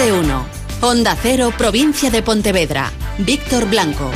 de uno. Onda Cero, provincia de Pontevedra. Víctor Blanco.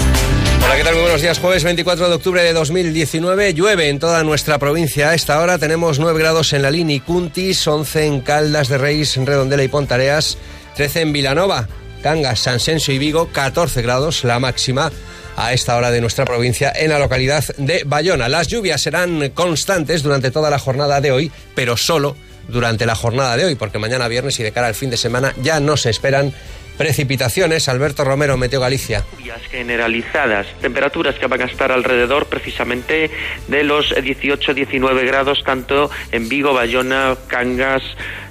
Hola, ¿qué tal? Muy buenos días. Jueves 24 de octubre de 2019. Llueve en toda nuestra provincia. A esta hora tenemos 9 grados en la Lini Cuntis, 11 en Caldas de Reis, Redondela y Pontareas, 13 en Vilanova, Cangas, Sensio y Vigo, 14 grados la máxima a esta hora de nuestra provincia en la localidad de Bayona. Las lluvias serán constantes durante toda la jornada de hoy, pero solo durante la jornada de hoy, porque mañana viernes y de cara al fin de semana ya no se esperan precipitaciones. Alberto Romero, Meteo Galicia. Generalizadas, temperaturas que van a estar alrededor precisamente de los 18-19 grados, tanto en Vigo, Bayona, Cangas,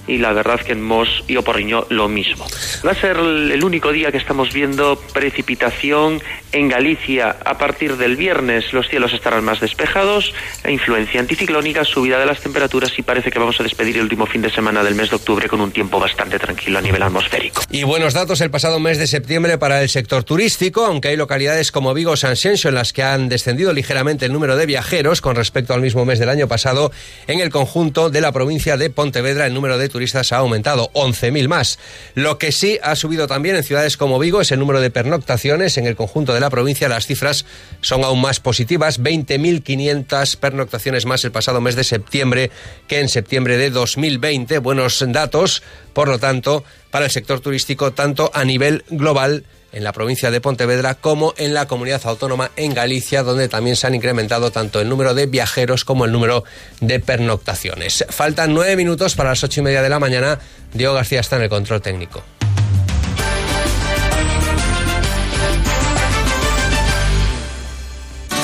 y la verdad que en Mos y Oporriño lo mismo. Va a ser el único día que estamos viendo precipitación en Galicia. A partir del viernes los cielos estarán más despejados, influencia anticiclónica, subida de las temperaturas y parece que vamos a despedir el último fin de semana del mes de octubre con un tiempo bastante tranquilo a nivel atmosférico. Y buenos datos el pasado mes de septiembre para el sector turístico, aunque hay localidades como Vigo o San Xenxo en las que han descendido ligeramente el número de viajeros con respecto al mismo mes del año pasado, en el conjunto de la provincia de Pontevedra el número de turistas ha aumentado 11.000 más. Lo que sí ha subido también en ciudades como Vigo es el número de pernoctaciones. En el conjunto de la provincia las cifras son aún más positivas. 20.500 pernoctaciones más el pasado mes de septiembre que en septiembre de 2020. Buenos datos, por lo tanto, para el sector turístico, tanto a nivel global en la provincia de Pontevedra como en la comunidad autónoma en Galicia, donde también se han incrementado tanto el número de viajeros como el número de pernoctaciones. Faltan nueve minutos para las ocho y media de la mañana. Diego García está en el control técnico.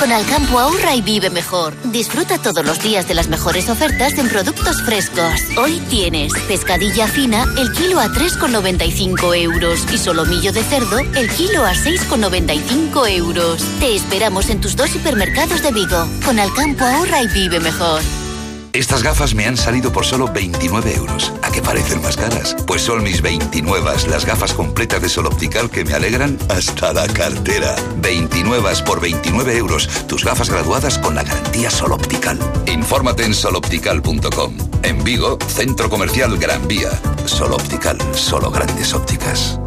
Con Alcampo ahorra y vive mejor. Disfruta todos los días de las mejores ofertas en productos frescos. Hoy tienes pescadilla fina el kilo a 3,95 euros y solomillo de cerdo el kilo a 6,95 euros. Te esperamos en tus dos hipermercados de Vigo. Con Alcampo ahorra y vive mejor. Estas gafas me han salido por solo 29 euros. ¿A qué parecen más caras? Pues son mis 29, las gafas completas de Sol Optical que me alegran hasta la cartera. 29 por 29 euros. Tus gafas graduadas con la garantía Sol Optical. Infórmate en soloptical.com. En Vigo, Centro Comercial Gran Vía. Sol Optical, solo grandes ópticas.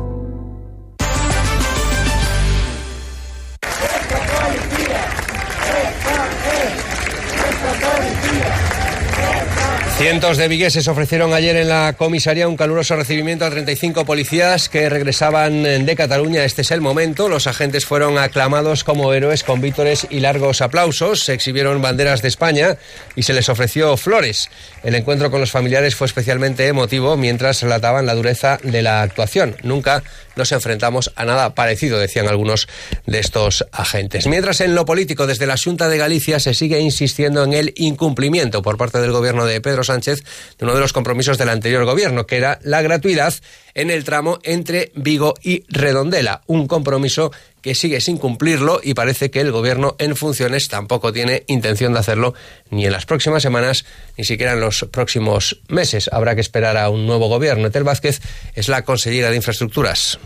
Cientos de vigueses ofrecieron ayer en la comisaría un caluroso recibimiento a 35 policías que regresaban de Cataluña. Este es el momento. Los agentes fueron aclamados como héroes con vítores y largos aplausos. Se exhibieron banderas de España y se les ofreció flores. El encuentro con los familiares fue especialmente emotivo mientras relataban la dureza de la actuación. Nunca nos enfrentamos a nada parecido, decían algunos de estos agentes. Mientras en lo político, desde la Junta de Galicia se sigue insistiendo en el incumplimiento por parte del gobierno de Pedro Sánchez de uno de los compromisos del anterior gobierno, que era la gratuidad en el tramo entre Vigo y Redondela. Un compromiso que sigue sin cumplirlo y parece que el gobierno en funciones tampoco tiene intención de hacerlo ni en las próximas semanas ni siquiera en los próximos meses. Habrá que esperar a un nuevo gobierno. Etel Vázquez es la consellera de Infraestructuras.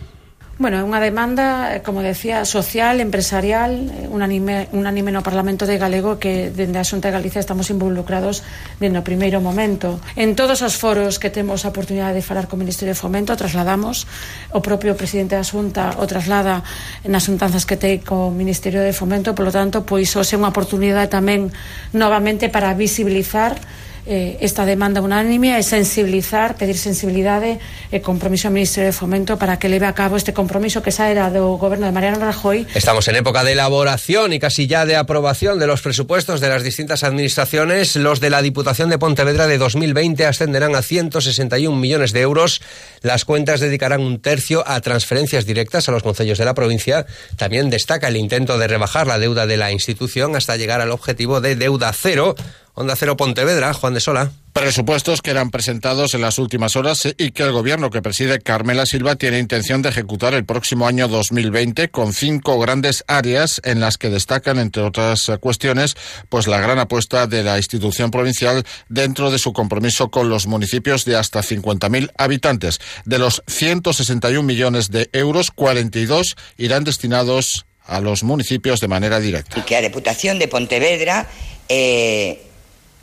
Bueno, é unha demanda, eh, como decía, social, empresarial, eh, unánime, unánime no Parlamento de Galego que dende a Xunta de Galicia estamos involucrados dende o primeiro momento. En todos os foros que temos a oportunidade de falar co Ministerio de Fomento trasladamos, o propio presidente da Xunta o traslada nas xuntanzas que te co Ministerio de Fomento, polo tanto, pois, é unha oportunidade tamén novamente para visibilizar eh, esta demanda unánime e sensibilizar, pedir sensibilidade e compromiso ao Ministerio de Fomento para que leve a cabo este compromiso que xa era do goberno de Mariano Rajoy. Estamos en época de elaboración y casi ya de aprobación de los presupuestos de las distintas administraciones. Los de la Diputación de Pontevedra de 2020 ascenderán a 161 millones de euros. Las cuentas dedicarán un tercio a transferencias directas a los concellos de la provincia. También destaca el intento de rebajar la deuda de la institución hasta llegar al objetivo de deuda cero Onda Cero Pontevedra, Juan de Sola. Presupuestos que eran presentados en las últimas horas y que el gobierno que preside Carmela Silva tiene intención de ejecutar el próximo año 2020 con cinco grandes áreas en las que destacan, entre otras cuestiones, pues la gran apuesta de la institución provincial dentro de su compromiso con los municipios de hasta 50.000 habitantes. De los 161 millones de euros, 42 irán destinados a los municipios de manera directa. Y que a Deputación de Pontevedra eh,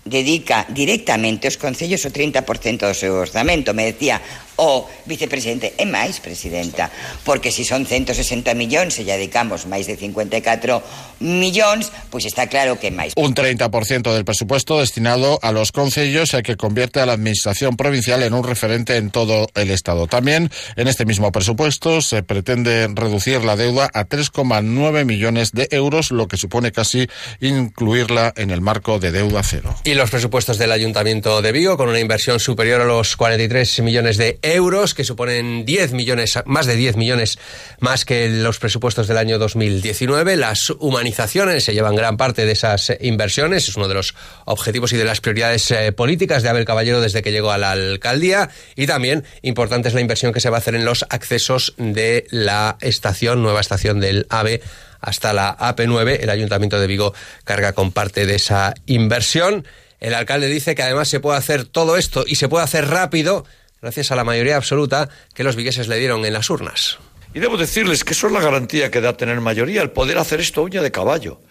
dedica directamente aos concellos o 30% do seu orzamento. Me decía o vicepresidente e máis, presidenta, porque se si son 160 millóns e lle dedicamos máis de 54 millóns, pois está claro que máis. Un 30% del presupuesto destinado a los concellos que convierte a la administración provincial en un referente en todo el Estado. También en este mismo presupuesto se pretende reducir la deuda a 3,9 millones de euros, lo que supone casi incluirla en el marco de deuda cero. Y los presupuestos del Ayuntamiento de Vigo, con una inversión superior a los 43 millones de euros, que suponen 10 millones, más de 10 millones más que los presupuestos del año 2019. Las humanizaciones se llevan gran parte de esas inversiones. Es uno de los objetivos y de las prioridades eh, políticas de Abel Caballero desde que llegó a la alcaldía. Y también importante es la inversión que se va a hacer en los accesos de la estación, nueva estación del AVE hasta la AP9. El Ayuntamiento de Vigo carga con parte de esa inversión. El alcalde dice que además se puede hacer todo esto y se puede hacer rápido gracias a la mayoría absoluta que los vigueses le dieron en las urnas. Y debo decirles que eso es la garantía que da tener mayoría, el poder hacer esto uña de caballo.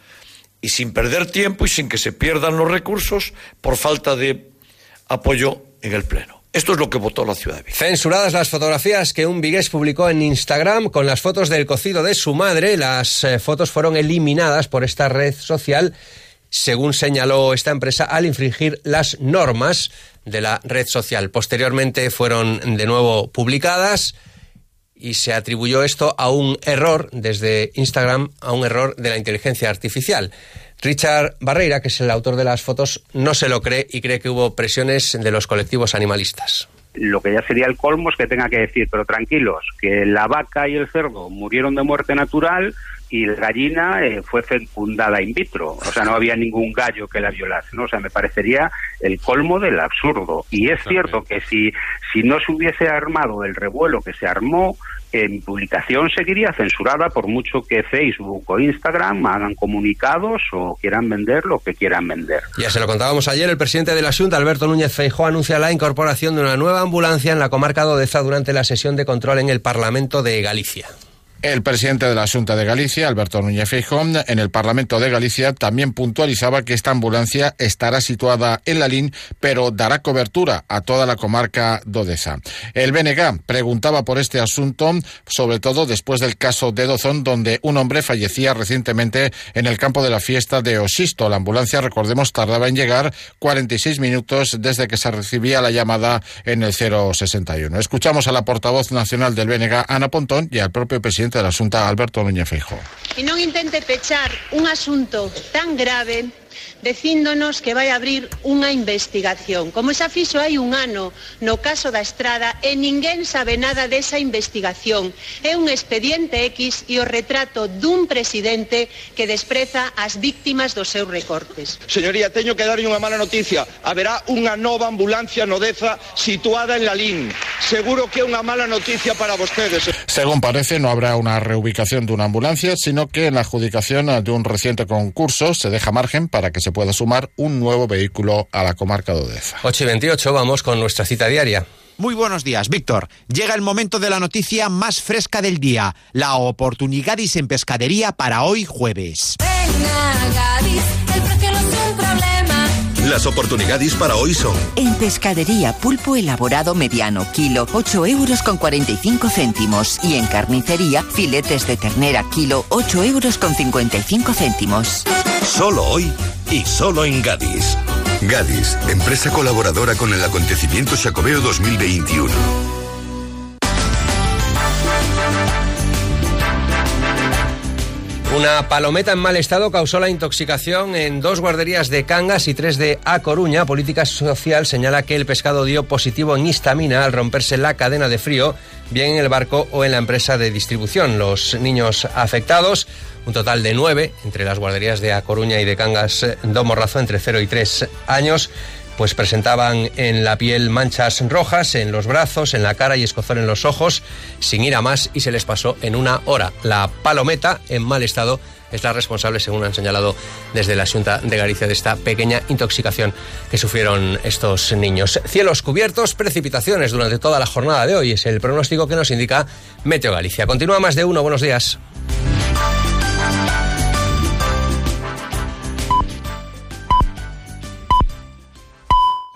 Y sin perder tiempo y sin que se pierdan los recursos por falta de apoyo en el Pleno. Esto es lo que votó la ciudad de Vigo. Censuradas las fotografías que un vigués publicó en Instagram con las fotos del cocido de su madre, las eh, fotos fueron eliminadas por esta red social, según señaló esta empresa, al infringir las normas de la red social. Posteriormente fueron de nuevo publicadas y se atribuyó esto a un error desde Instagram, a un error de la inteligencia artificial. Richard Barreira, que es el autor de las fotos, no se lo cree y cree que hubo presiones de los colectivos animalistas lo que ya sería el colmo es que tenga que decir, pero tranquilos, que la vaca y el cerdo murieron de muerte natural, y la gallina eh, fue fecundada in vitro, o sea, no había ningún gallo que la violase, ¿no? O sea, me parecería el colmo del absurdo. Y es cierto que si, si no se hubiese armado el revuelo que se armó, en publicación seguiría censurada por mucho que Facebook o Instagram hagan comunicados o quieran vender lo que quieran vender. Ya se lo contábamos ayer, el presidente de la Junta, Alberto Núñez Feijóo, anuncia la incorporación de una nueva ambulancia en la comarca de Odeza durante la sesión de control en el Parlamento de Galicia. El presidente de la Junta de Galicia, Alberto Núñez Feijóo, en el Parlamento de Galicia también puntualizaba que esta ambulancia estará situada en la LIN, pero dará cobertura a toda la comarca dodeza. El BNG preguntaba por este asunto, sobre todo después del caso de Dozón, donde un hombre fallecía recientemente en el campo de la fiesta de Osisto. La ambulancia, recordemos, tardaba en llegar 46 minutos desde que se recibía la llamada en el 061. Escuchamos a la portavoz nacional del BNG, Ana Pontón, y al propio presidente presidente da Xunta, Alberto Núñez Feijóo. E non intente pechar un asunto tan grave dicíndonos que vai abrir unha investigación. Como xa fixo hai un ano no caso da Estrada e ninguén sabe nada desa investigación. É un expediente X e o retrato dun presidente que despreza as víctimas dos seus recortes. Señoría, teño que darlle unha mala noticia. Haberá unha nova ambulancia no Deza situada en Lalín. Seguro que é unha mala noticia para vostedes. Según parece, no habrá una reubicación de una ambulancia, sino que en la adjudicación de un reciente concurso se deja margen para que se pueda sumar un nuevo vehículo a la comarca de Odeza. 8 y 28, vamos con nuestra cita diaria. Muy buenos días, Víctor. Llega el momento de la noticia más fresca del día, la oportunidad en pescadería para hoy jueves. Las oportunidades para hoy son... En pescadería, pulpo elaborado mediano, kilo, 8 euros con 45 céntimos. Y en carnicería, filetes de ternera, kilo, 8 euros con 55 céntimos. Solo hoy y solo en Gadis. Gadis, empresa colaboradora con el acontecimiento Chacobeo 2021. Una palometa en mal estado causó la intoxicación en dos guarderías de Cangas y tres de A Coruña. Política Social señala que el pescado dio positivo en histamina al romperse la cadena de frío, bien en el barco o en la empresa de distribución. Los niños afectados un total de nueve entre las guarderías de A Coruña y de Cangas eh, do Morrazo entre 0 y 3 años pues presentaban en la piel manchas rojas, en los brazos, en la cara y escozor en los ojos, sin ir a más y se les pasó en una hora. La palometa, en mal estado, es la responsable, según han señalado desde la Junta de Galicia, de esta pequeña intoxicación que sufrieron estos niños. Cielos cubiertos, precipitaciones durante toda la jornada de hoy, es el pronóstico que nos indica Meteo Galicia. Continúa más de uno, buenos días.